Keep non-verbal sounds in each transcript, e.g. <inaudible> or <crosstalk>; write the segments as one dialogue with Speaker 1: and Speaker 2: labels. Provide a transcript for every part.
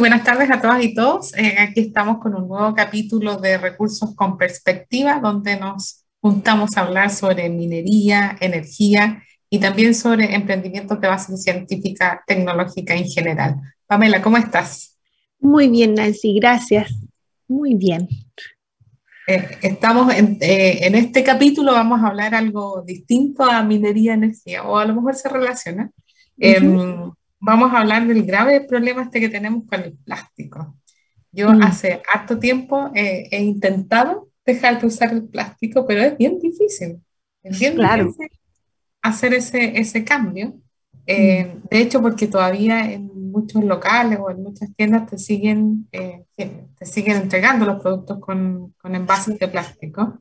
Speaker 1: Buenas tardes a todas y todos. Eh, aquí estamos con un nuevo capítulo de Recursos con Perspectiva, donde nos juntamos a hablar sobre minería, energía y también sobre emprendimientos de base científica, tecnológica en general. Pamela, ¿cómo estás?
Speaker 2: Muy bien, Nancy, gracias. Muy bien.
Speaker 1: Eh, estamos en, eh, en, este capítulo, vamos a hablar algo distinto a minería, energía, o a lo mejor se relaciona. Vamos a hablar del grave problema este que tenemos con el plástico. Yo mm. hace harto tiempo he intentado dejar de usar el plástico, pero es bien difícil. Es bien difícil hacer ese, ese cambio. Eh, mm. de hecho, porque todavía en muchos locales o en muchas tiendas te siguen, eh, te siguen entregando los productos con, con, envases de plástico.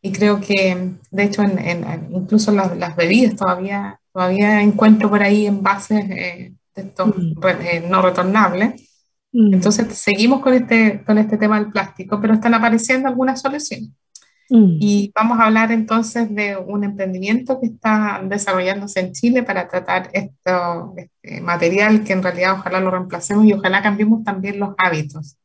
Speaker 1: Y creo que, de hecho, en, en, incluso las, las, bebidas todavía, todavía encuentro por ahí envases eh, de estos mm. no retornables. Mm. Entonces, seguimos con este, con este tema del plástico, pero están apareciendo algunas soluciones. Mm. Y vamos a hablar entonces de un emprendimiento que está desarrollándose en Chile para tratar esto, este material que en realidad ojalá lo reemplacemos y ojalá cambiemos también los hábitos.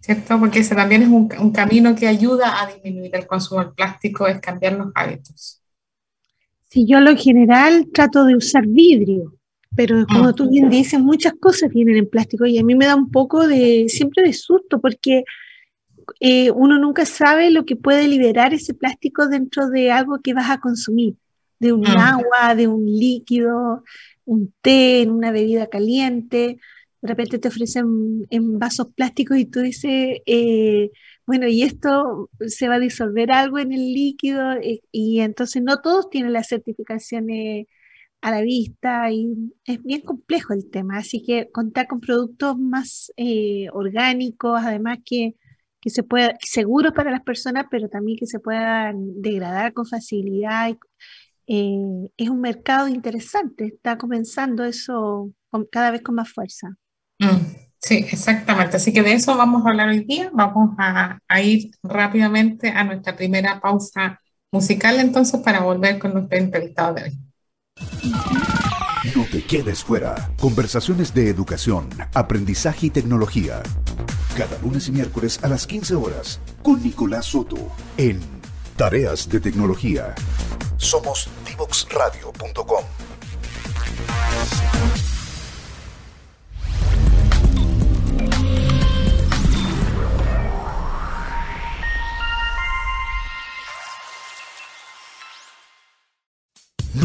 Speaker 1: ¿Cierto? Porque ese también es un, un camino que ayuda a disminuir el consumo del plástico, es cambiar los hábitos.
Speaker 2: Si yo lo general trato de usar vidrio, pero como ah. tú bien dices, muchas cosas vienen en plástico y a mí me da un poco de, siempre de susto, porque eh, uno nunca sabe lo que puede liberar ese plástico dentro de algo que vas a consumir, de un ah. agua, de un líquido, un té, en una bebida caliente. De repente te ofrecen en vasos plásticos y tú dices, eh, bueno, y esto se va a disolver algo en el líquido, eh, y entonces no todos tienen las certificaciones a la vista y es bien complejo el tema, así que contar con productos más orgánicos, además que que se pueda, seguros para las personas, pero también que se puedan degradar con facilidad. Eh, es un mercado interesante, está comenzando eso cada vez con más fuerza.
Speaker 1: Mm, sí, exactamente. Así que de eso vamos a hablar hoy día. Vamos a, ir rápidamente a nuestra primera pausa musical entonces para volver con nuestro entrevistado de hoy.
Speaker 3: No te quedes fuera. Conversaciones de educación, aprendizaje y tecnología cada lunes y miércoles a las 15 horas con Nicolás Soto en Tareas de Tecnología. Somos divoxradio.com.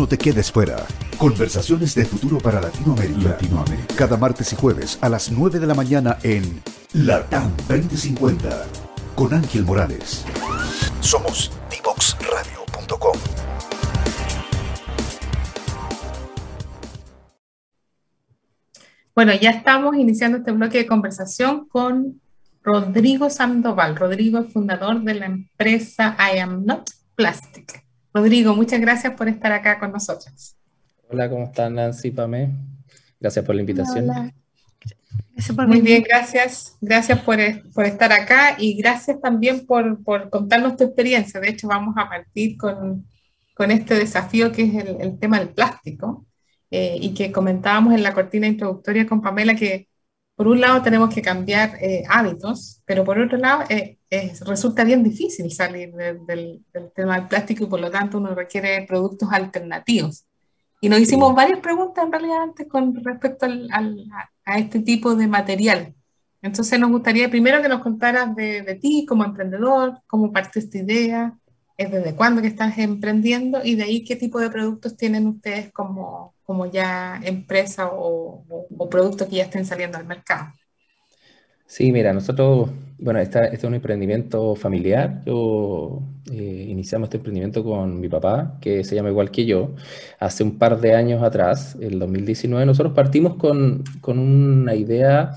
Speaker 3: No te quedes fuera. Conversaciones de futuro para Latinoamérica. Latinoamérica. Cada martes y jueves a las 9 de la mañana en Latam 2050 con Ángel Morales. Somos divoxradio.com.
Speaker 1: Bueno, ya estamos iniciando este bloque de conversación con Rodrigo Sandoval. Rodrigo es fundador de la empresa I Am Not Plastic. Rodrigo, muchas gracias por estar acá con nosotros.
Speaker 4: Hola, ¿cómo están Nancy, Pamé? Gracias por la invitación. Hola.
Speaker 1: Muy bien, gracias. Gracias por, por, estar acá y gracias también por, por, contarnos tu experiencia. De hecho, vamos a partir con, con este desafío que es el, el tema del plástico eh, y que comentábamos en la cortina introductoria con Pamela que por un lado tenemos que cambiar eh, hábitos, pero por otro lado eh, resulta bien difícil salir del, del tema del plástico y por lo tanto uno requiere productos alternativos. Y nos hicimos varias preguntas en realidad antes con respecto al, a este tipo de material. Entonces nos gustaría primero que nos contaras de, de ti como emprendedor, cómo parte esta idea, es desde cuándo que estás emprendiendo y de ahí qué tipo de productos tienen ustedes como, como ya empresa o, productos que ya estén saliendo al mercado.
Speaker 4: Sí, mira, nosotros, bueno, este es un emprendimiento familiar. Yo eh, iniciamos este emprendimiento con mi papá, que se llama igual que yo, hace un par de años atrás, el 2019. Nosotros partimos con, con una idea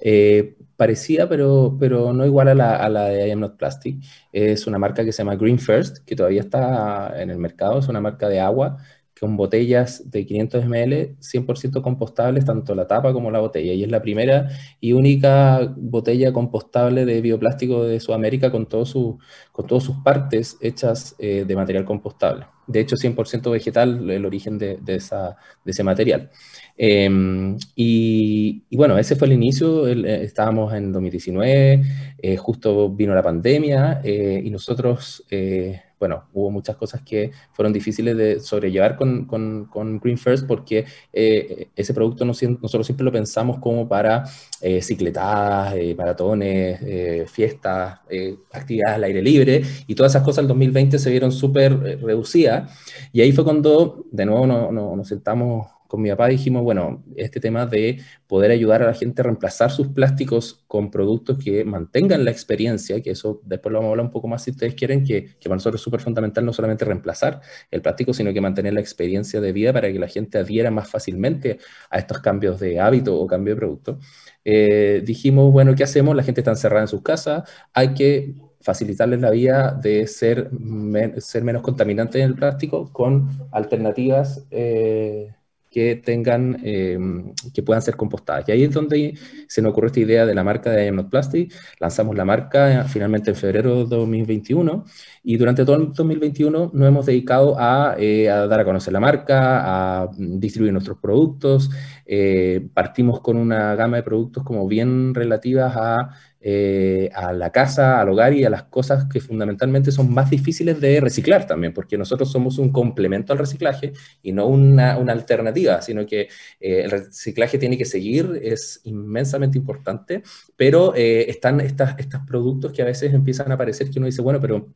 Speaker 4: eh, parecida, pero, pero no igual a la, de I Am Not Plastic. Es una marca que se llama Green First, que todavía está en el mercado, es una marca de agua con botellas de 500 ml 100% compostables, tanto la tapa como la botella. Y es la primera y única botella compostable de bioplástico de Sudamérica con, todo su, con todas sus partes hechas eh, de material compostable. de hecho 100% vegetal el origen de, esa, de ese material. Em, y, bueno, ese fue el inicio, eh, estábamos en 2019, eh, justo vino la pandemia eh, y nosotros, bueno, hubo muchas cosas que fueron difíciles de sobrellevar con, con, con Green First porque ese producto nosotros siempre lo pensamos como para cicletadas, maratones, fiestas, actividades al aire libre y todas esas cosas en 2020 se vieron súper reducidas. Y ahí fue cuando de nuevo nos sentamos con mi papá dijimos, bueno, este tema de poder ayudar a la gente a reemplazar sus plásticos con productos que mantengan la experiencia, que eso después lo vamos a hablar un poco más si ustedes quieren, que, que para nosotros es súper fundamental no solamente reemplazar el plástico, sino que mantener la experiencia de vida para que la gente adhiera más fácilmente a estos cambios de hábito o cambio de producto. Eh, dijimos, bueno, ¿qué hacemos? La gente está encerrada en sus casas, hay que facilitarles la vida de ser, ser menos contaminantes en el plástico con alternativas eh, que tengan, em, que puedan ser compostadas. Y ahí es donde se nos ocurrió esta idea de la marca de I Am Not Plastic. Lanzamos la marca finalmente en febrero de 2021 y durante todo el 2021 nos hemos dedicado a, eh, a dar a conocer la marca, a distribuir nuestros productos. Eh, partimos con una gama de productos como bien relativas a eh, a la casa, al hogar y a las cosas que fundamentalmente son más difíciles de reciclar también, porque nosotros somos un complemento al reciclaje y no una, alternativa, sino que eh, el reciclaje tiene que seguir, es inmensamente importante, pero eh, están estos productos que a veces empiezan a aparecer que uno dice, bueno, pero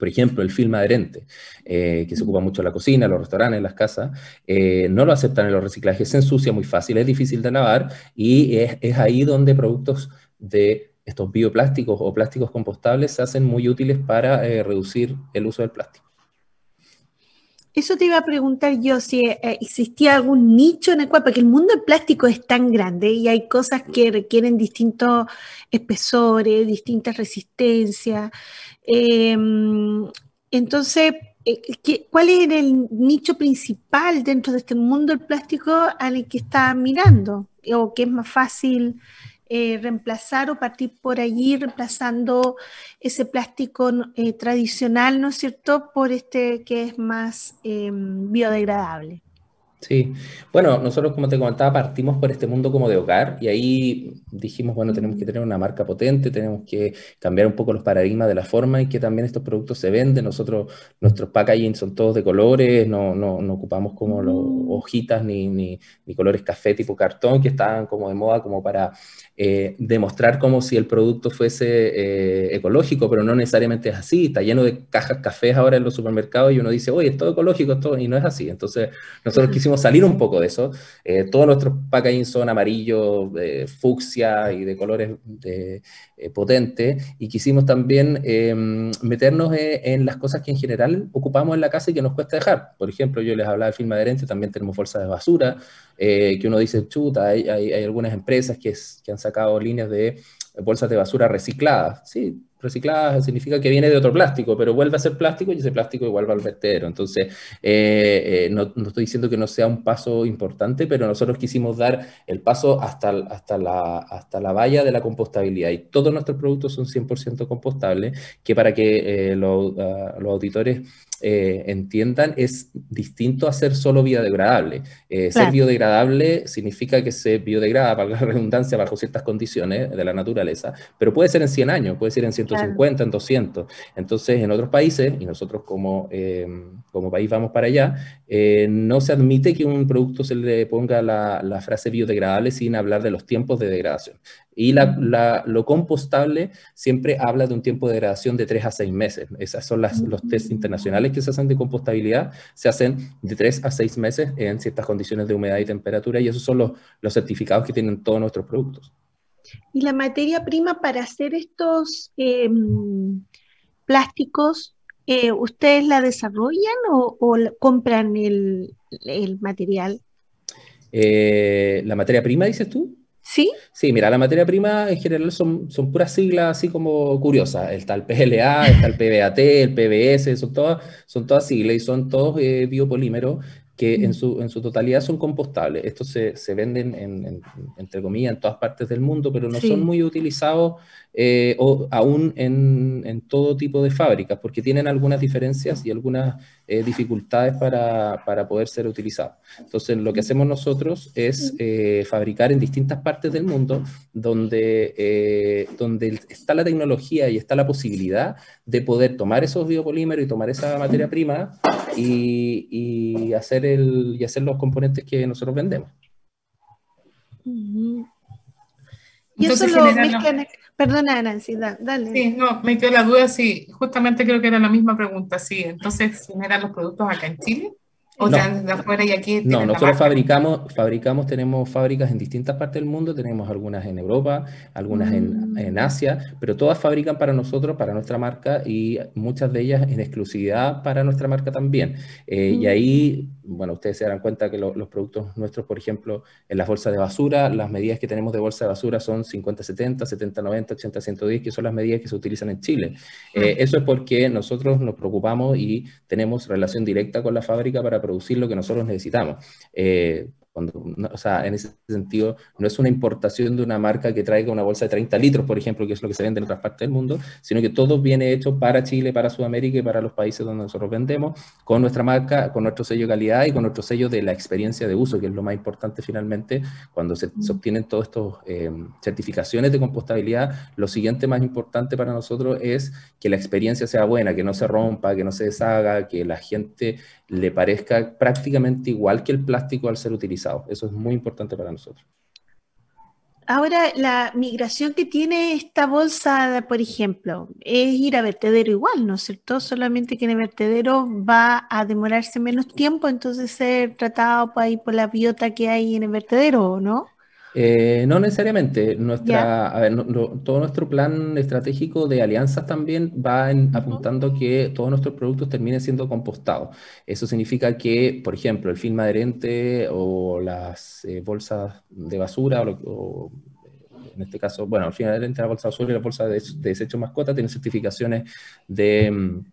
Speaker 4: por ejemplo, el film adherente, que se ocupa mucho en la cocina, los restaurantes, las casas, no lo aceptan en los reciclajes, se ensucia muy fácil, es difícil de lavar y es, ahí donde productos de estos bioplásticos o plásticos compostables se hacen muy útiles para eh, reducir el uso del plástico.
Speaker 2: Eso te iba a preguntar yo, si eh, existía algún nicho en el cual, porque el mundo del plástico es tan grande y hay cosas que requieren distintos espesores, distintas resistencias. Em, entonces, eh, ¿cuál es el nicho principal dentro de este mundo del plástico al que está mirando? ¿O qué es más fácil eh, reemplazar o partir por allí reemplazando ese plástico eh, tradicional, ¿no es cierto?, por este que es más em, biodegradable.
Speaker 4: Sí, bueno, nosotros como te comentaba partimos por este mundo como de hogar y ahí dijimos, bueno, tenemos que tener una marca potente, tenemos que cambiar un poco los paradigmas de la forma en que también estos productos se venden. Nosotros, nuestros packaging son todos de colores, no, no, no ocupamos como los mm. hojitas ni, ni, ni, colores café tipo cartón que estaban como de moda como para eh, demostrar como si el producto fuese eh, ecológico, pero no necesariamente es así. Está lleno de cajas cafés ahora en los supermercados y uno dice, oye, es todo ecológico, todo, y no es así. Entonces, nosotros quisimos salir un poco de eso. Eh, todos nuestros packaging son amarillo, fucsia y de colores potentes, y quisimos también em, meternos en las cosas que en general ocupamos en la casa y que nos cuesta dejar. Por ejemplo, yo les hablaba de film adherente, también tenemos bolsas de basura, que uno dice, chuta, hay, algunas empresas que, que han sacado líneas de bolsas de basura recicladas. Sí, recicladas significa que viene de otro plástico, pero vuelve a ser plástico y ese plástico igual va al vertedero. Entonces, eh, eh, no, estoy diciendo que no sea un paso importante, pero nosotros quisimos dar el paso hasta, hasta, la, hasta la valla de la compostabilidad y todos nuestros productos son 100% compostables, que para que eh, los, ah, los auditores eh, entiendan, es distinto a ser solo biodegradable. Eh, ser biodegradable significa que se biodegrada, para la redundancia, bajo ciertas condiciones de la naturaleza, pero puede ser en 100 años, puede ser en 150, en 200. Entonces, en otros países, y nosotros como, eh, como país vamos para allá, no se admite que un producto se le ponga la, la frase biodegradable sin hablar de los tiempos de degradación. Y lo compostable siempre habla de un tiempo de degradación de 3 a 6 meses. Esos son los test internacionales que se hacen de compostabilidad. Se hacen de 3 a 6 meses en ciertas condiciones de humedad y temperatura y esos son los, los certificados que tienen todos nuestros productos.
Speaker 2: ¿Y la materia prima para hacer estos em, plásticos, eh, ustedes la desarrollan o, compran el, material?
Speaker 4: Eh, ¿La materia prima, dices tú?
Speaker 2: ¿Sí?
Speaker 4: Sí, mira, la materia prima en general son, son puras siglas así como curiosas. Está el PLA, está el PBAT, el PBS, son todas, son todas siglas y son todos eh, biopolímeros que en, su, en su totalidad son compostables. Estos se, se venden, en, entre comillas, en todas partes del mundo, pero no son muy utilizados eh, o aún en, en, todo tipo de fábricas, porque tienen algunas diferencias y algunas eh, dificultades para, para, poder ser utilizados. Entonces, lo que hacemos nosotros es eh, fabricar en distintas partes del mundo donde, donde está la tecnología y está la posibilidad de poder tomar esos biopolímeros y tomar esa materia prima y, y hacer, el, y hacer los componentes que nosotros vendemos.
Speaker 2: Y eso lo mezclan, Perdona, Nancy, dale.
Speaker 1: Sí, no, me quedó la duda, sí, justamente creo que era la misma pregunta, sí. Entonces, ¿generan los productos acá en Chile? ¿O no, de afuera y aquí?
Speaker 4: No, nosotros fabricamos, fabricamos, tenemos fábricas en distintas partes del mundo, tenemos algunas en Europa, algunas en, mm. en, Asia, pero todas fabrican para nosotros, para nuestra marca y muchas de ellas en exclusividad para nuestra marca también. Eh, y mm. ahí bueno, ustedes se darán cuenta que los productos nuestros, por ejemplo, en las bolsas de basura, las medidas que tenemos de bolsa de basura son 50-70, 70-90, 80-110, que son las medidas que se utilizan en Chile. Eh, eso es porque nosotros nos preocupamos y tenemos relación directa con la fábrica para producir lo que nosotros necesitamos. Eh, o sea, en ese sentido, no es una importación de una marca que traiga una bolsa de 30 litros, por ejemplo, que es lo que se vende en otras partes del mundo, sino que todo viene hecho para Chile, para Sudamérica y para los países donde nosotros vendemos, con nuestra marca, con nuestro sello de calidad y con nuestro sello de la experiencia de uso, que es lo más importante finalmente cuando se, obtienen todas estas eh, certificaciones de compostabilidad. Lo siguiente más importante para nosotros es que la experiencia sea buena, que no se rompa, que no se deshaga, que la gente le parezca prácticamente igual que el plástico al ser utilizado. Eso es muy importante para nosotros.
Speaker 2: Ahora, la migración que tiene esta bolsa, por ejemplo, es ir a vertedero igual, ¿no es cierto? Solamente que en el vertedero va a demorarse menos tiempo, entonces ser tratado por, ahí por la biota que hay en el vertedero, ¿no?
Speaker 4: Eh, no necesariamente. Nuestra, todo nuestro plan estratégico de alianzas también va apuntando que todos nuestros productos terminen siendo compostados. Eso significa que, por ejemplo, el film adherente o las eh, bolsas de basura, o, en este caso, bueno, el film adherente, la bolsa de basura y la bolsa de, de desecho mascota tienen certificaciones de mm,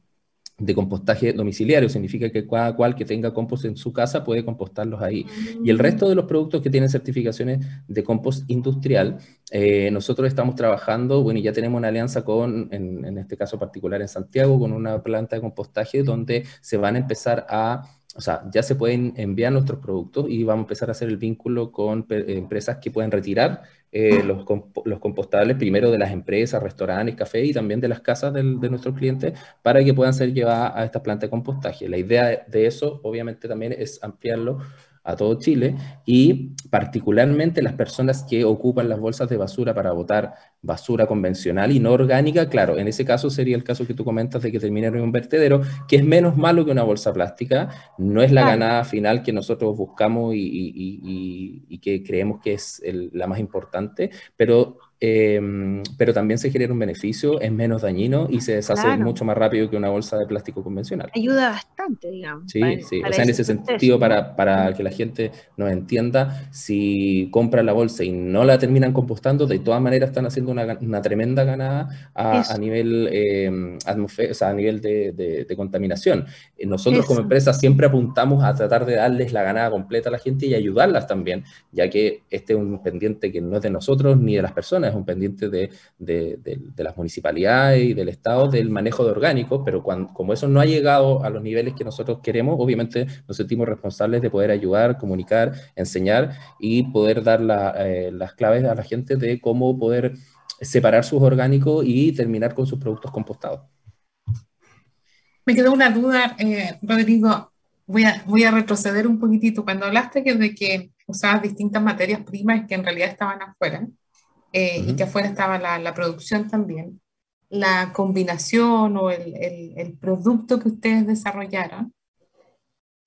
Speaker 4: de compostaje domiciliario, significa que cada cual que tenga compost en su casa puede compostarlos ahí. Y el resto de los productos que tienen certificaciones de compost industrial, eh, nosotros estamos trabajando, bueno, y ya tenemos una alianza con, en, en este caso particular en Santiago, con una planta de compostaje donde se van a empezar a o sea, ya se pueden enviar nuestros productos y vamos a empezar a hacer el vínculo con empresas que pueden retirar eh, los, los, compostables primero de las empresas, restaurantes, cafés y también de las casas de nuestros clientes para que puedan ser llevadas a esta planta de compostaje. La idea de eso, obviamente, también es ampliarlo a todo Chile y particularmente las personas que ocupan las bolsas de basura para botar basura convencional y no orgánica, claro, en ese caso sería el caso que tú comentas de que termine en un vertedero, que es menos malo que una bolsa plástica, no es la ganada final que nosotros buscamos y, que creemos que es la más importante, pero Em, pero también se genera un beneficio, es menos dañino y se deshace mucho más rápido que una bolsa de plástico convencional.
Speaker 2: Ayuda digamos.
Speaker 4: Sí, sí. o sea, en ese sentido, para, para, que la gente nos entienda, si compran la bolsa y no la terminan compostando, de todas maneras están haciendo una, una tremenda ganada a, nivel, eh, o sea, a nivel de, de, contaminación. Eh, nosotros como empresa siempre apuntamos a tratar de darles la ganada completa a la gente y ayudarlas también, ya que este es un pendiente que no es de nosotros ni de las personas es un pendiente de, las municipalidades y del Estado del manejo de orgánicos, pero cuando, como eso no ha llegado a los niveles que nosotros queremos, obviamente nos sentimos responsables de poder ayudar, comunicar, enseñar y poder dar eh, las claves a la gente de cómo poder separar sus orgánicos y terminar con sus productos compostados.
Speaker 1: Me quedó una duda, eh, Rodrigo. Voy a, voy a retroceder un poquitito. Cuando hablaste de que usabas distintas materias primas que en realidad estaban afuera, eh, y que afuera estaba la, la, producción también, la combinación o el, el, producto que ustedes desarrollaron,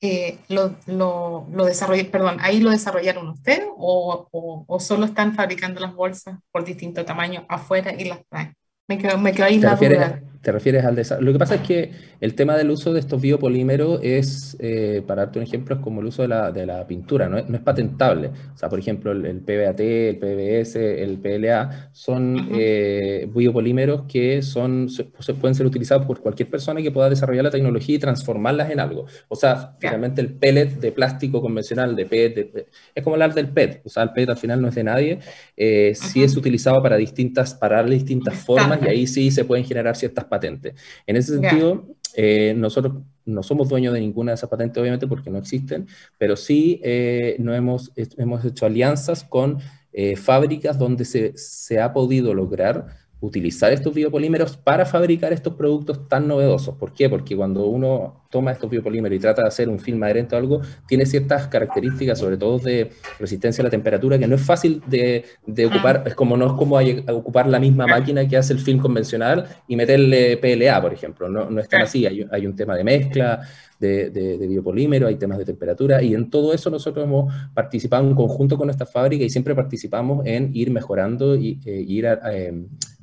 Speaker 1: eh, lo, lo, lo perdón, ¿ahí lo desarrollaron ustedes o, o, solo están fabricando las bolsas por distinto tamaño afuera y las traen? Me quedo, me quedo ahí la duda.
Speaker 4: Te refieres al desarrollo. Lo que pasa es que el tema del uso de estos biopolímeros es, eh, para darte un ejemplo, es como el uso de la, de la pintura, no es, no es, patentable. O sea, por ejemplo, el, el, PBAT, el PBS, el PLA, son eh, biopolímeros que son, se, pueden ser utilizados por cualquier persona que pueda desarrollar la tecnología y transformarlas en algo. O sea, finalmente el pellet de plástico convencional, de PET, es como hablar del PET. O sea, el PET al final no es de nadie, eh, sí es utilizado para distintas, para distintas formas y ahí sí se pueden generar ciertas patentes. En ese sentido, eh, nosotros no somos dueños de ninguna de esas patentes, obviamente, porque no existen, pero sí eh, no hemos, hemos hecho alianzas con eh, fábricas donde se, se ha podido lograr utilizar estos biopolímeros para fabricar estos productos tan novedosos. ¿Por qué? Porque cuando uno toma estos biopolímeros y trata de hacer un film adherente o algo, tiene ciertas características, sobre todo de resistencia a la temperatura, que no es fácil de, ocupar, es como no es como ocupar la misma máquina que hace el film convencional y meterle PLA, por ejemplo. No, es tan así, hay, un tema de mezcla, de, de, de, biopolímero, hay temas de temperatura, y en todo eso nosotros hemos participado en conjunto con esta fábrica y siempre participamos en ir mejorando y eh, ir a, eh,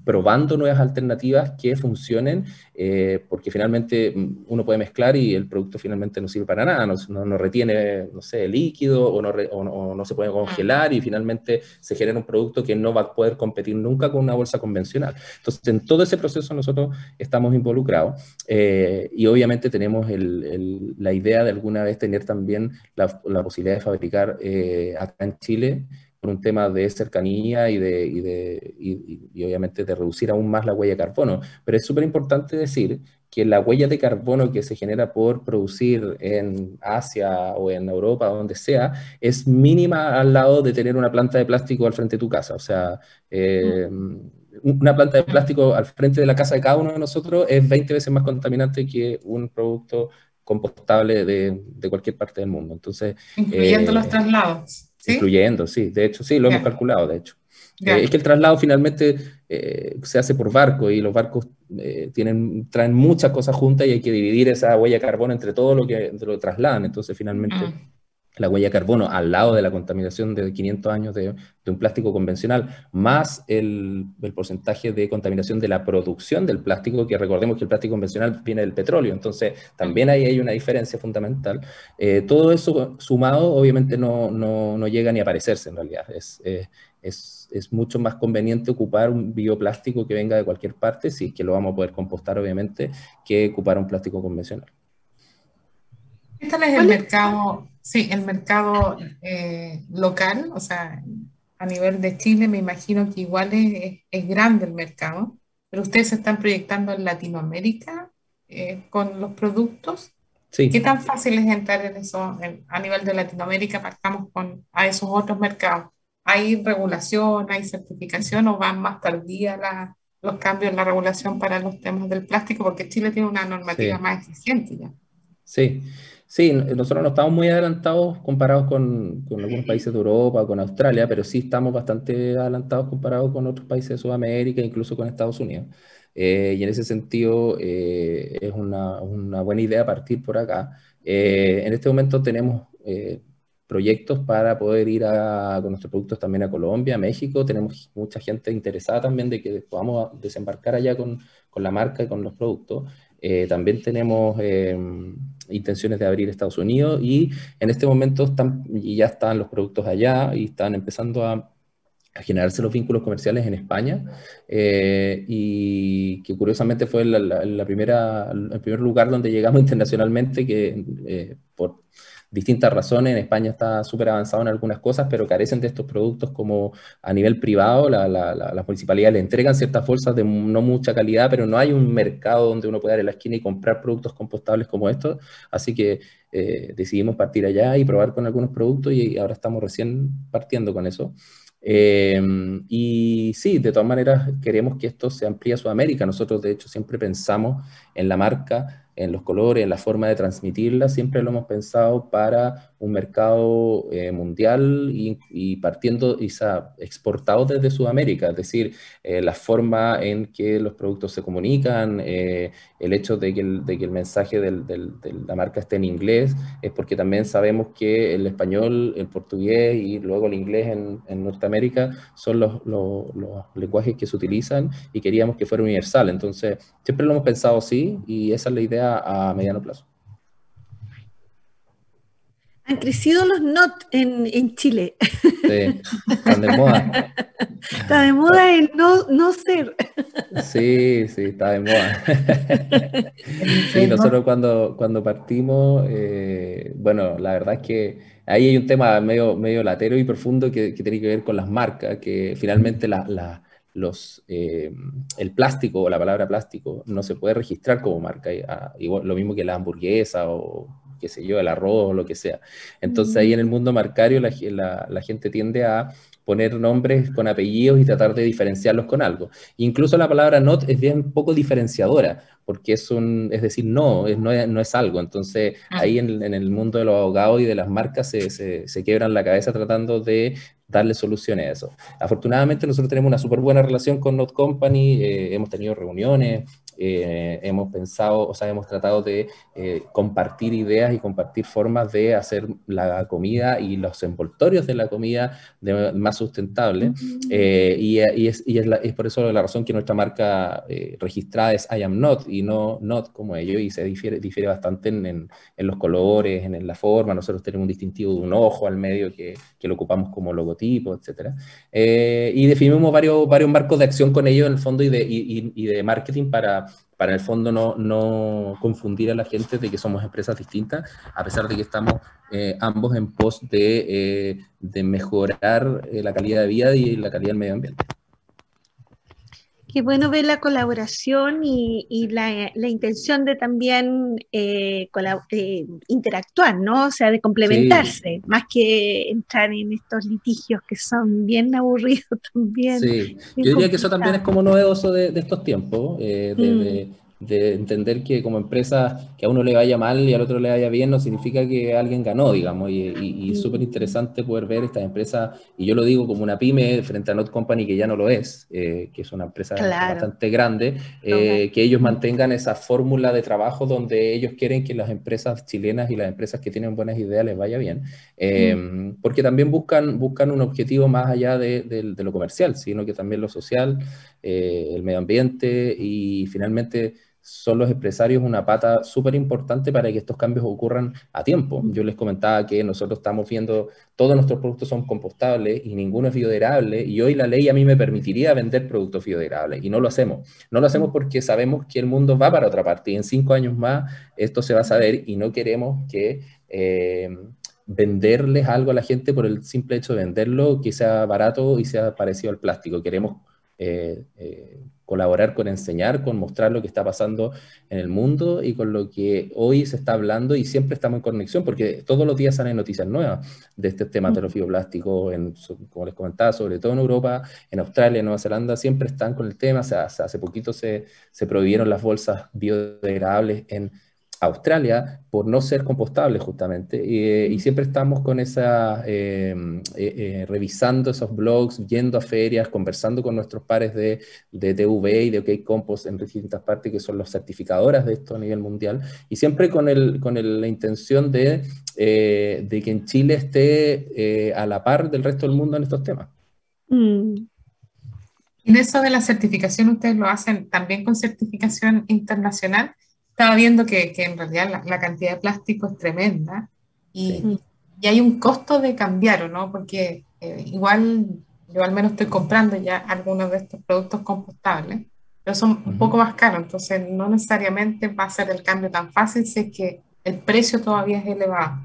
Speaker 4: probando nuevas alternativas que funcionen, eh, porque finalmente mm, uno puede mezclar y el producto finalmente no sirve para nada, no, no, retiene, no sé, líquido o no, no, se puede congelar y finalmente se genera un producto que no va a poder competir nunca con una bolsa convencional. Entonces, en todo ese proceso nosotros estamos involucrados eh, y obviamente tenemos la idea de alguna vez tener también la, la posibilidad de fabricar eh, acá en Chile por un tema de cercanía y, de, y, de, y, y obviamente de reducir aún más la huella de carbono. Pero es súper importante decir que la huella de carbono que se genera por producir en Asia o en Europa, donde sea, es mínima al lado de tener una planta de plástico al frente de tu casa. O sea, eh, una planta de plástico al frente de la casa de cada uno de nosotros es 20 veces más contaminante que un producto compostable de, de cualquier parte del mundo. Entonces,
Speaker 1: incluyendo eh, los traslados.
Speaker 4: ¿Sí? Incluyendo, sí. De hecho, sí, lo hemos calculado, de hecho. Eh, es que el traslado finalmente eh, se hace por barco y los barcos eh, tienen, traen muchas cosas juntas y hay que dividir esa huella de carbono entre todo lo que lo trasladan. Entonces, finalmente, mm. La huella de carbono al lado de la contaminación de 500 años de, de un plástico convencional, más el, el, porcentaje de contaminación de la producción del plástico, que recordemos que el plástico convencional viene del petróleo, entonces también ahí hay una diferencia fundamental. Eh, todo eso sumado, obviamente, no, no, no, llega ni a parecerse en realidad. Es, eh, es, es, mucho más conveniente ocupar un bioplástico que venga de cualquier parte, si es que lo vamos a poder compostar, obviamente, que ocupar un plástico convencional.
Speaker 1: ¿Qué tal es el mercado, sí, el mercado eh, local? O sea, a nivel de Chile me imagino que igual es, es grande el mercado, pero ustedes se están proyectando en Latinoamérica eh, con los productos.
Speaker 4: Sí.
Speaker 1: ¿Qué tan fácil es entrar en eso en, a nivel de Latinoamérica? Partamos con a esos otros mercados. ¿Hay regulación, hay certificación o van más tardía la, los cambios en la regulación para los temas del plástico? Porque Chile tiene una normativa sí. más eficiente ya.
Speaker 4: Sí, Sí, nosotros no estamos muy adelantados comparados con, con, algunos países de Europa con Australia, pero sí estamos bastante adelantados comparados con otros países de Sudamérica, incluso con Estados Unidos. Eh, y en ese sentido eh, es una, una, buena idea partir por acá. Eh, en este momento tenemos eh, proyectos para poder ir a, con nuestros productos también a Colombia, a México. Tenemos mucha gente interesada también de que podamos desembarcar allá con, con la marca y con los productos. Eh, también tenemos eh, intenciones de abrir Estados Unidos y en este momento están, ya están los productos allá y están empezando a, a generarse los vínculos comerciales en España. Eh, y que curiosamente fue la, la, la, primera, el primer lugar donde llegamos <laughs> internacionalmente que eh, por distintas razones. En España está súper avanzado en algunas cosas, pero carecen de estos productos como a nivel privado. La, la, la, las municipalidades le entregan ciertas bolsas de no mucha calidad, pero no hay un mercado donde uno pueda ir a la esquina y comprar productos compostables como estos. Así que eh, decidimos partir allá y probar con algunos productos y ahora estamos recién partiendo con eso. Eh, y sí, de todas maneras queremos que esto se amplíe a Sudamérica. Nosotros de hecho siempre pensamos en la marca en los colores, en la forma de transmitirla, siempre lo hemos pensado para un mercado eh, mundial y, partiendo, y exportado desde Sudamérica, es decir, eh, la forma en que los productos se comunican, eh, el hecho de que el, de que el mensaje de la marca esté en inglés, es porque también sabemos que el español, el portugués y luego el inglés en, en Norteamérica son los, los, los, lenguajes que se utilizan y queríamos que fuera universal. Entonces, siempre lo hemos pensado así y esa es la idea a mediano plazo.
Speaker 2: Han crecido los NOT en, en Chile.
Speaker 4: Sí, están de moda.
Speaker 2: Está de moda el no, no ser.
Speaker 4: Sí, sí, está de moda. <laughs> Sí, nosotros cuando, cuando partimos, eh, bueno, la verdad es que ahí hay un tema medio, medio latero y profundo que, que tiene que ver con las marcas, que finalmente la, la, los, eh, el plástico o la palabra plástico no se puede registrar como marca, ah, igual, lo mismo que la hamburguesa o qué sé yo, el arroz o lo que sea. Entonces ahí en el mundo marcario la, la, gente tiende a poner nombres con apellidos y tratar de diferenciarlos con algo. Incluso la palabra not es bien poco diferenciadora, porque es un, es decir, no, es, no, es, no es algo. Entonces, ah. ahí en, en, el mundo de los abogados y de las marcas se, se, se, quebran la cabeza tratando de darle soluciones a eso. Afortunadamente nosotros tenemos una súper buena relación con Not Company, eh, hemos tenido reuniones, eh, hemos pensado, o sea, hemos tratado de eh, compartir ideas y compartir formas de hacer la comida y los envoltorios de la comida de, más sustentable. Eh, y, y, es, y es, es, por eso la razón que nuestra marca registrada es I am not y no not como ellos, y se difiere, difiere bastante en, en, en los colores, en, en, la forma. Nosotros tenemos un distintivo de un ojo al medio que, que lo ocupamos como logotipo, etc. y definimos varios, varios marcos de acción con ellos en el fondo y de, y, y de marketing para para el fondo no, no, confundir a la gente de que somos empresas distintas, a pesar de que estamos eh, ambos en pos de, eh, mejorar eh, la calidad de vida y la calidad del medio ambiente.
Speaker 2: Qué bueno ver la colaboración y, y la, la, intención de también eh, interactuar, ¿no? O sea, de complementarse, sí. más que entrar en estos litigios que son bien <laughs> aburridos también.
Speaker 4: Sí, yo diría que eso también es como novedoso de, de estos tiempos, eh, de, mm. de de entender que como empresa que a uno le vaya mal y al otro le vaya bien no significa que alguien ganó, digamos, y, y, y súper interesante poder ver estas empresas, y yo lo digo como una pyme frente a Not Company que ya no lo es, eh, que es una empresa claro. bastante grande, eh, que ellos mantengan esa fórmula de trabajo donde ellos quieren que las empresas chilenas y las empresas que tienen buenas ideas les vaya bien, eh, mm. porque también buscan, buscan un objetivo más allá de, de, de lo comercial, sino que también lo social, eh, el medio ambiente y finalmente son los empresarios una pata súper importante para que estos cambios ocurran a tiempo. Yo les comentaba que nosotros estamos viendo, todos nuestros productos son compostables y ninguno es biodegradable, y hoy la ley a mí me permitiría vender productos biodegradables, y no lo hacemos. No lo hacemos porque sabemos que el mundo va para otra parte, y en cinco años más esto se va a saber, y no queremos que... Eh, venderles algo a la gente por el simple hecho de venderlo, que sea barato y sea parecido al plástico. Queremos eh, eh, colaborar con enseñar, con mostrar lo que está pasando en el mundo y con lo que hoy se está hablando y siempre estamos en conexión porque todos los días salen noticias nuevas de este tema de los bioplásticos, en, como les comentaba, sobre todo en Europa, en Australia, en Nueva Zelanda, siempre están con el tema. O sea, hace poquito se, se prohibieron las bolsas biodegradables en Australia por no ser compostable justamente y, y siempre estamos con esa eh, eh, eh, revisando esos blogs yendo a ferias conversando con nuestros pares de, de TV y de OK Compost en distintas partes que son los certificadoras de esto a nivel mundial y siempre con, el, con el, la intención de, de, que en Chile esté a la par del resto del mundo en estos temas. Mm.
Speaker 1: En eso de la certificación, ustedes lo hacen también con certificación internacional estaba viendo que, que en realidad la, la, cantidad de plástico es tremenda y, sí. y, hay un costo de cambiar, ¿no? Porque eh, igual yo al menos estoy comprando ya algunos de estos productos compostables, pero son uh -huh. un poco más caros, entonces no necesariamente va a ser el cambio tan fácil si es que el precio todavía es elevado.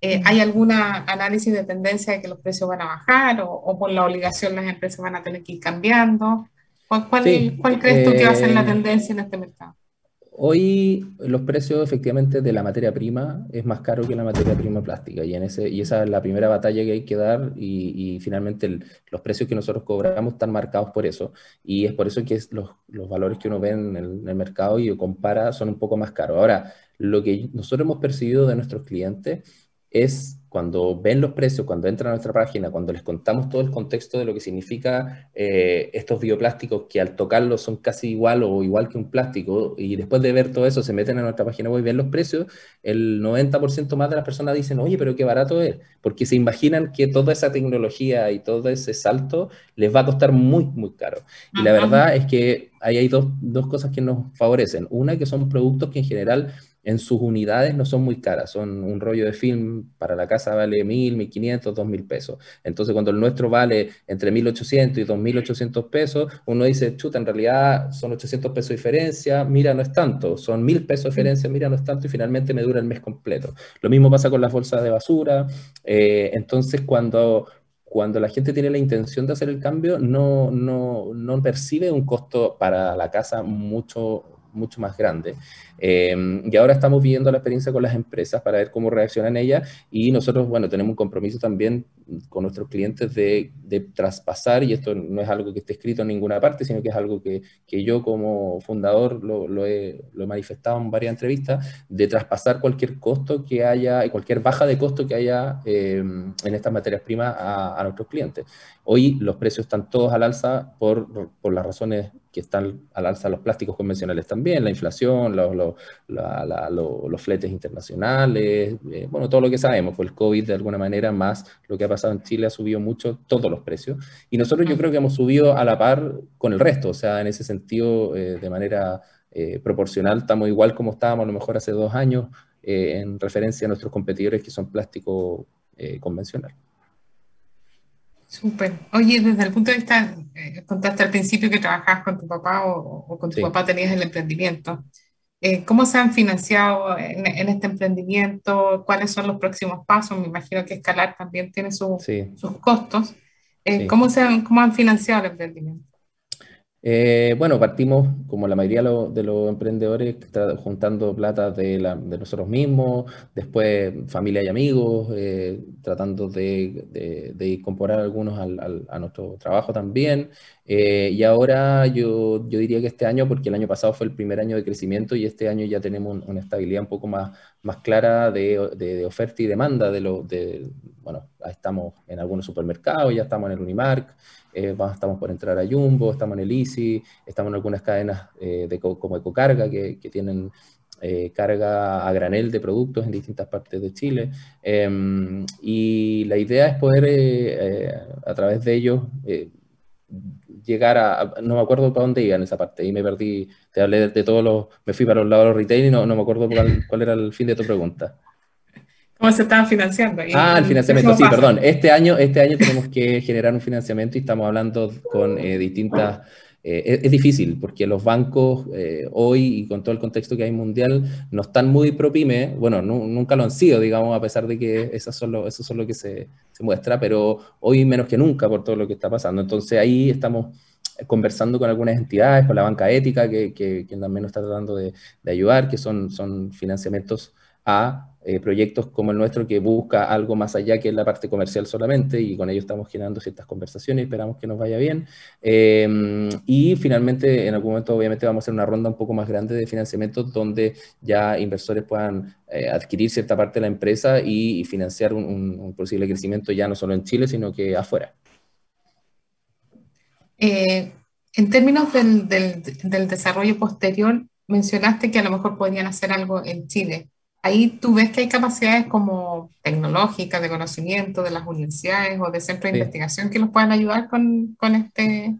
Speaker 1: Eh, ¿Hay algún análisis de tendencia de que los precios van a bajar o, o, por la obligación las empresas van a tener que ir cambiando? ¿Cuál, cuál, sí. ¿cuál crees tú que va a ser la tendencia en este mercado?
Speaker 4: Hoy los precios efectivamente de la materia prima es más caro que la materia prima plástica y, en ese, y esa es la primera batalla que hay que dar y, finalmente los precios que nosotros cobramos están marcados por eso y es por eso que los, valores que uno ve en el, en el mercado y compara son un poco más caros. Ahora, lo que nosotros hemos percibido de nuestros clientes es cuando ven los precios, cuando entran a nuestra página, cuando les contamos todo el contexto de lo que significa eh, estos bioplásticos que al tocarlos son casi igual o igual que un plástico, y después de ver todo eso se meten a nuestra página web y ven los precios, el 90% más de las personas dicen, oye, pero qué barato es, porque se imaginan que toda esa tecnología y todo ese salto les va a costar muy, muy caro. Y la verdad es que ahí hay dos, dos cosas que nos favorecen. Una, que son productos que en general en sus unidades no son muy caras, son un rollo de film para la casa vale 1.000, 1.500, 2.000 pesos. Entonces cuando el nuestro vale entre 1.800 y 2.800 pesos, uno dice, chuta, en realidad son 800 pesos de diferencia, mira, no es tanto, son 1.000 pesos de diferencia, mira, no es tanto y finalmente me dura el mes completo. Lo mismo pasa con las bolsas de basura, eh, entonces cuando cuando la gente tiene la intención de hacer el cambio, no, no, no percibe un costo para la casa mucho, mucho más grande. Em, y ahora estamos viendo la experiencia con las empresas para ver cómo reaccionan ellas y nosotros, bueno, tenemos un compromiso también con nuestros clientes de, de traspasar, y esto no es algo que esté escrito en ninguna parte, sino que es algo que, que yo como fundador lo, lo, he, manifestado en varias entrevistas, de traspasar cualquier costo que haya, cualquier baja de costo que haya eh, en estas materias primas a, nuestros clientes. Hoy los precios están todos al alza por, por las razones que están al alza los plásticos convencionales también, la inflación, los, los la, la, lo, los fletes internacionales, eh, bueno, todo lo que sabemos, pues el COVID de alguna manera, más lo que ha pasado en Chile ha subido mucho todos los precios. Y nosotros yo creo que hemos subido a la par con el resto, o sea, en ese sentido, eh, de manera eh, proporcional, estamos igual como estábamos a lo mejor hace dos años en referencia a nuestros competidores que son plástico convencional.
Speaker 1: Súper. Oye, desde el punto de vista, eh, contaste al principio que trabajabas con tu papá o, o con tu sí. papá tenías el emprendimiento. Eh, ¿Cómo se han financiado en, en, este emprendimiento? ¿Cuáles son los próximos pasos? Me imagino que escalar también tiene su, sí. sus costos. Eh, sí. ¿cómo, se han, ¿Cómo han financiado el emprendimiento?
Speaker 4: Eh, bueno, partimos, como la mayoría de los, de los emprendedores, juntando plata de, nosotros mismos, después familia y amigos, eh, tratando de, incorporar algunos al, a nuestro trabajo también. Eh, y ahora yo, diría que este año, porque el año pasado fue el primer año de crecimiento y este año ya tenemos una estabilidad un poco más, clara de, oferta y demanda. De lo, bueno, estamos en algunos supermercados, ya estamos en el Unimark eh, estamos por entrar a Jumbo, estamos en el Easy, estamos en algunas cadenas eh, de, como Ecocarga que, que tienen eh, carga a granel de productos en distintas partes de Chile. Eh, y la idea es poder, a través de ellos, llegar a, no me acuerdo para dónde iba en esa parte, y me perdí, te hablé de, todos los, me fui para los lados retail y no, no me acuerdo cuál era el fin de tu pregunta.
Speaker 1: ¿Cómo se estaban financiando?
Speaker 4: Ah, el financiamiento, sí, pasa? perdón. Este año, este año tenemos que generar un financiamiento y estamos hablando con eh, distintas... Eh, es, es, difícil porque los bancos eh, hoy y con todo el contexto que hay mundial no están muy pro pyme, bueno, no, nunca lo han sido, digamos, a pesar de que eso son lo, eso son lo que se, se muestra, pero hoy menos que nunca por todo lo que está pasando. Entonces ahí estamos conversando con algunas entidades, con la banca ética, que, que, que también nos está tratando de, de ayudar, que son, son financiamientos a eh, proyectos como el nuestro que busca algo más allá que la parte comercial solamente y con ello estamos generando ciertas conversaciones, esperamos que nos vaya bien. Eh, y finalmente, en algún momento obviamente vamos a hacer una ronda un poco más grande de financiamiento donde ya inversores puedan eh, adquirir cierta parte de la empresa y, y financiar un, posible crecimiento ya no solo en Chile, sino que afuera.
Speaker 1: Eh, en términos del, del, del desarrollo posterior, mencionaste que a lo mejor podrían hacer algo en Chile ahí tú ves que hay capacidades como tecnológicas, de conocimiento de las universidades o de centros de sí. investigación que los puedan ayudar con, con este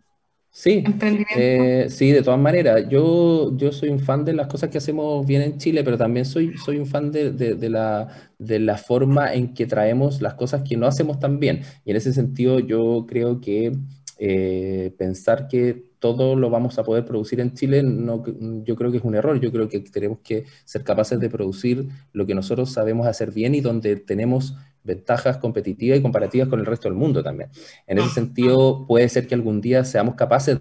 Speaker 4: sí, emprendimiento. Eh, sí, de todas maneras. Yo, yo soy un fan de las cosas que hacemos bien en Chile, pero también soy, soy un fan de, de, de, la, de la forma en que traemos las cosas que no hacemos tan bien. Y en ese sentido yo creo que eh, pensar que todo lo vamos a poder producir en Chile, no, yo creo que es un error. Yo creo que tenemos que ser capaces de producir lo que nosotros sabemos hacer bien y donde tenemos ventajas competitivas y comparativas con el resto del mundo también. En ese sentido, puede ser que algún día seamos capaces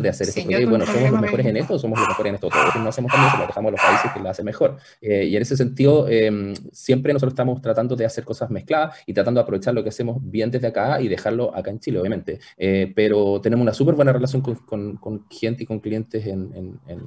Speaker 4: de hacer esto. bueno, somos los mejores en esto, somos los mejores en esto. Todos no hacemos también, se lo dejamos a los países que lo hacen mejor. Eh, y en ese sentido, em, siempre nosotros estamos tratando de hacer cosas mezcladas y tratando de aprovechar lo que hacemos bien desde acá y dejarlo acá en Chile, obviamente. Eh, pero tenemos una súper buena relación con, con, con, gente y con clientes en, en, en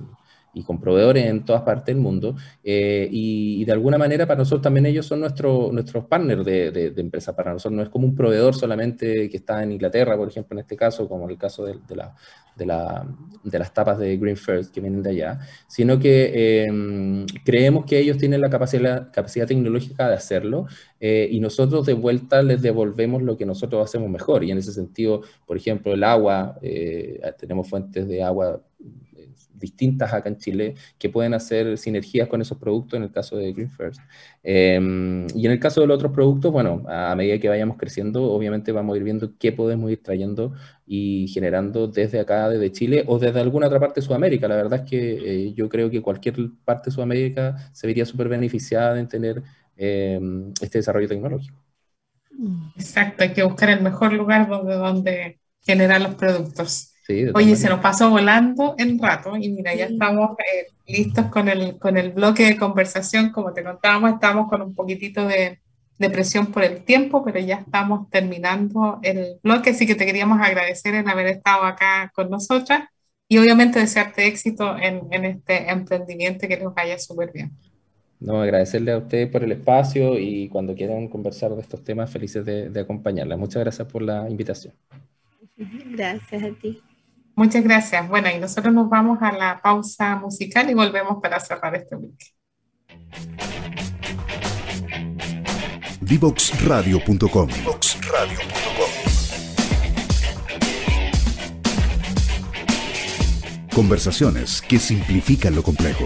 Speaker 4: y con proveedores en todas partes del mundo. Eh, y, de alguna manera para nosotros también ellos son nuestro, nuestros partners de, de, empresa. Para nosotros no es como un proveedor solamente que está en Inglaterra, por ejemplo, en este caso, como el caso de, de la, de, la, de, las tapas de Green First que vienen de allá, sino que em, creemos que ellos tienen la capacidad, capacidad tecnológica de hacerlo eh, y nosotros de vuelta les devolvemos lo que nosotros hacemos mejor. Y en ese sentido, por ejemplo, el agua, eh, tenemos fuentes de agua distintas acá en Chile que pueden hacer sinergias con esos productos en el caso de Green First. Em, y en el caso de los otros productos, bueno, a medida que vayamos creciendo, obviamente vamos a ir viendo qué podemos ir trayendo y generando desde acá, desde Chile o desde alguna otra parte de Sudamérica. La verdad es que eh, yo creo que cualquier parte de Sudamérica se vería súper beneficiada en tener em, este desarrollo tecnológico.
Speaker 1: Exacto, hay que buscar el mejor lugar donde, donde generar los productos. Oye, se nos pasó volando el rato y mira, ya estamos eh, listos con el, con el bloque de conversación. Como te contábamos, estamos con un poquitito de, de, presión por el tiempo, pero ya estamos terminando el bloque, así que te queríamos agradecer en haber estado acá con nosotras y obviamente desearte éxito en, en este emprendimiento que les vaya súper bien.
Speaker 4: No, agradecerle a ustedes por el espacio y cuando quieran conversar de estos temas, felices de, de acompañarla. Muchas gracias por la invitación.
Speaker 2: Gracias a ti.
Speaker 1: Muchas gracias. Bueno, y nosotros nos vamos a la pausa musical y volvemos para cerrar este bloque.
Speaker 3: Divoxradio.com Conversaciones que simplifican lo complejo.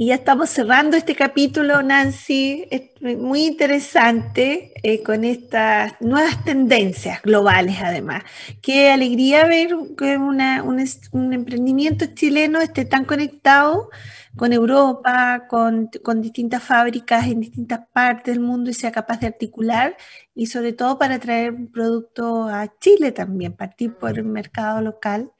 Speaker 2: Y ya estamos cerrando este capítulo, Nancy, es muy interesante eh, con estas nuevas tendencias globales además. Qué alegría ver que una, un, un, emprendimiento chileno esté tan conectado con Europa, con, con, distintas fábricas en distintas partes del mundo y sea capaz de articular y sobre todo para traer un producto a Chile también, partir por el mercado local.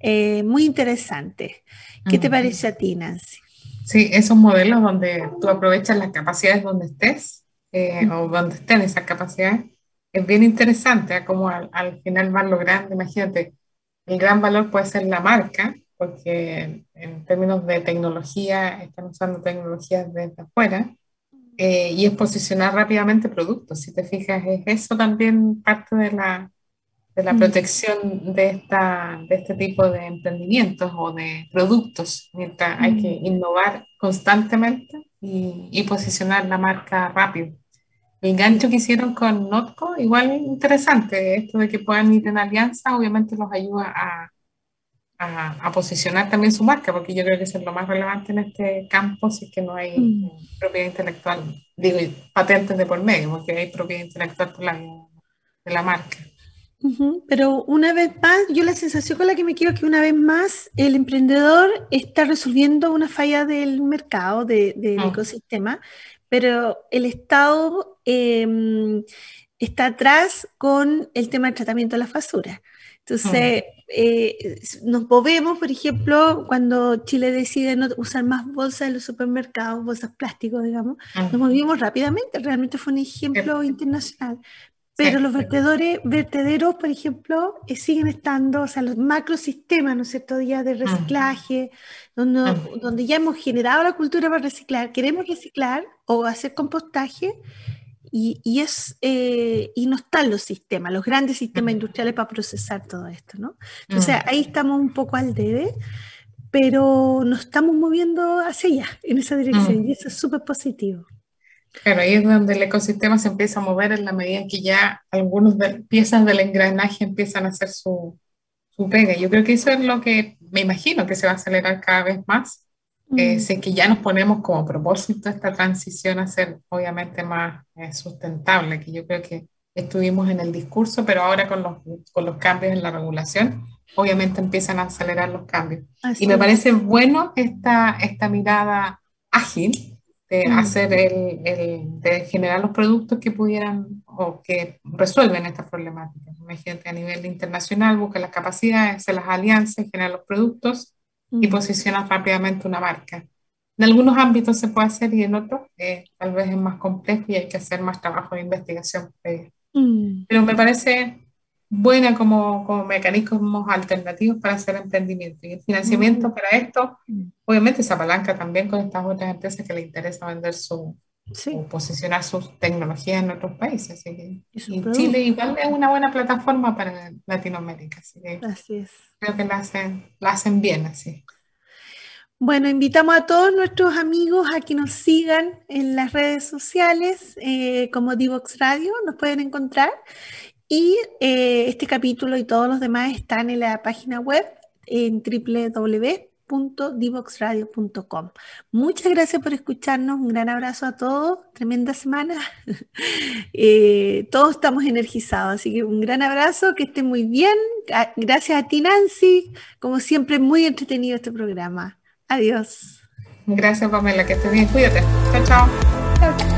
Speaker 2: Eh, muy interesante. ¿Qué te parece a ti, Nancy?
Speaker 1: Sí, esos modelos donde tú aprovechas las capacidades donde estés eh, o donde estén esas capacidades, es bien interesante ¿eh? como al, final van logrando, imagínate, el gran valor puede ser la marca, porque en términos de tecnología están usando tecnologías desde afuera, eh, y es posicionar rápidamente productos. Si te fijas, es eso también parte de la, de la mm. protección de, esta, de este tipo de emprendimientos o de productos, mientras hay que mm. innovar constantemente y, y, posicionar la marca rápido. El gancho que hicieron con Notco, igual interesante, esto de que puedan ir en alianza, obviamente los ayuda a, a, a, posicionar también su marca, porque yo creo que eso es lo más relevante en este campo, si es que no hay mm. propiedad intelectual, digo, patentes de por medio, porque hay propiedad intelectual por la, de la marca.
Speaker 2: Pero una vez más, yo la sensación con la que me quiero es que una vez más el emprendedor está resolviendo una falla del mercado, del ah. ecosistema, pero el Estado em, está atrás con el tema del tratamiento de la basura. Entonces, ah. eh, nos movemos, por ejemplo, cuando Chile decide no usar más bolsas en los supermercados, bolsas plásticos, digamos, ah. nos movimos rápidamente. Realmente fue un ejemplo internacional. Pero los vertedores, vertederos, por ejemplo, eh, siguen estando, o sea, los macrosistemas, ¿no es cierto?, ya de reciclaje, donde, donde ya hemos generado la cultura para reciclar, queremos reciclar o hacer compostaje, y, y es, eh, y no están los sistemas, los grandes sistemas industriales para procesar todo esto, ¿no? Entonces, ahí estamos un poco al debe, pero nos estamos moviendo hacia allá, en esa dirección, y eso es súper positivo.
Speaker 1: Claro, ahí es donde el ecosistema se empieza a mover en la medida que ya algunas piezas del engranaje empiezan a hacer su, su pega. Yo creo que eso es lo que me imagino que se va a acelerar cada vez más. Eh, mm. que ya nos ponemos como propósito esta transición a ser obviamente más eh, sustentable, que yo creo que estuvimos en el discurso, pero ahora con los, con los cambios en la regulación, obviamente empiezan a acelerar los cambios. y me parece bueno esta, esta mirada ágil de mm. hacer el, el, de generar los productos que pudieran o que resuelven estas problemáticas. Imagínate a nivel internacional, busca las capacidades, hace las alianzas, genera los productos y mm. posiciona rápidamente una marca. En algunos ámbitos se puede hacer y en otros eh, tal vez es más complejo y hay que hacer más trabajo de investigación. Mm. Pero me parece buena como, como mecanismos alternativos para hacer emprendimiento. Y el financiamiento mm. para esto, obviamente, se apalanca también con estas otras empresas que les interesa vender su, o posicionar sus tecnologías en otros países. Así Chile igual es una buena plataforma para Latinoamérica. Así, es. Creo que la hacen, la hacen bien así.
Speaker 2: Bueno, invitamos a todos nuestros amigos a que nos sigan en las redes sociales eh, como Divox Radio, nos pueden encontrar. Y eh, este capítulo y todos los demás están en la página web en www.divoxradio.com. Muchas gracias por escucharnos, un gran abrazo a todos, tremenda semana. <laughs> Eh, todos estamos energizados, así que un gran abrazo, que estén muy bien. Gracias a ti, Nancy. Como siempre, muy entretenido este programa. Adiós.
Speaker 1: Gracias, Pamela, que estés bien. Cuídate. Chao, chao. Chao, chao.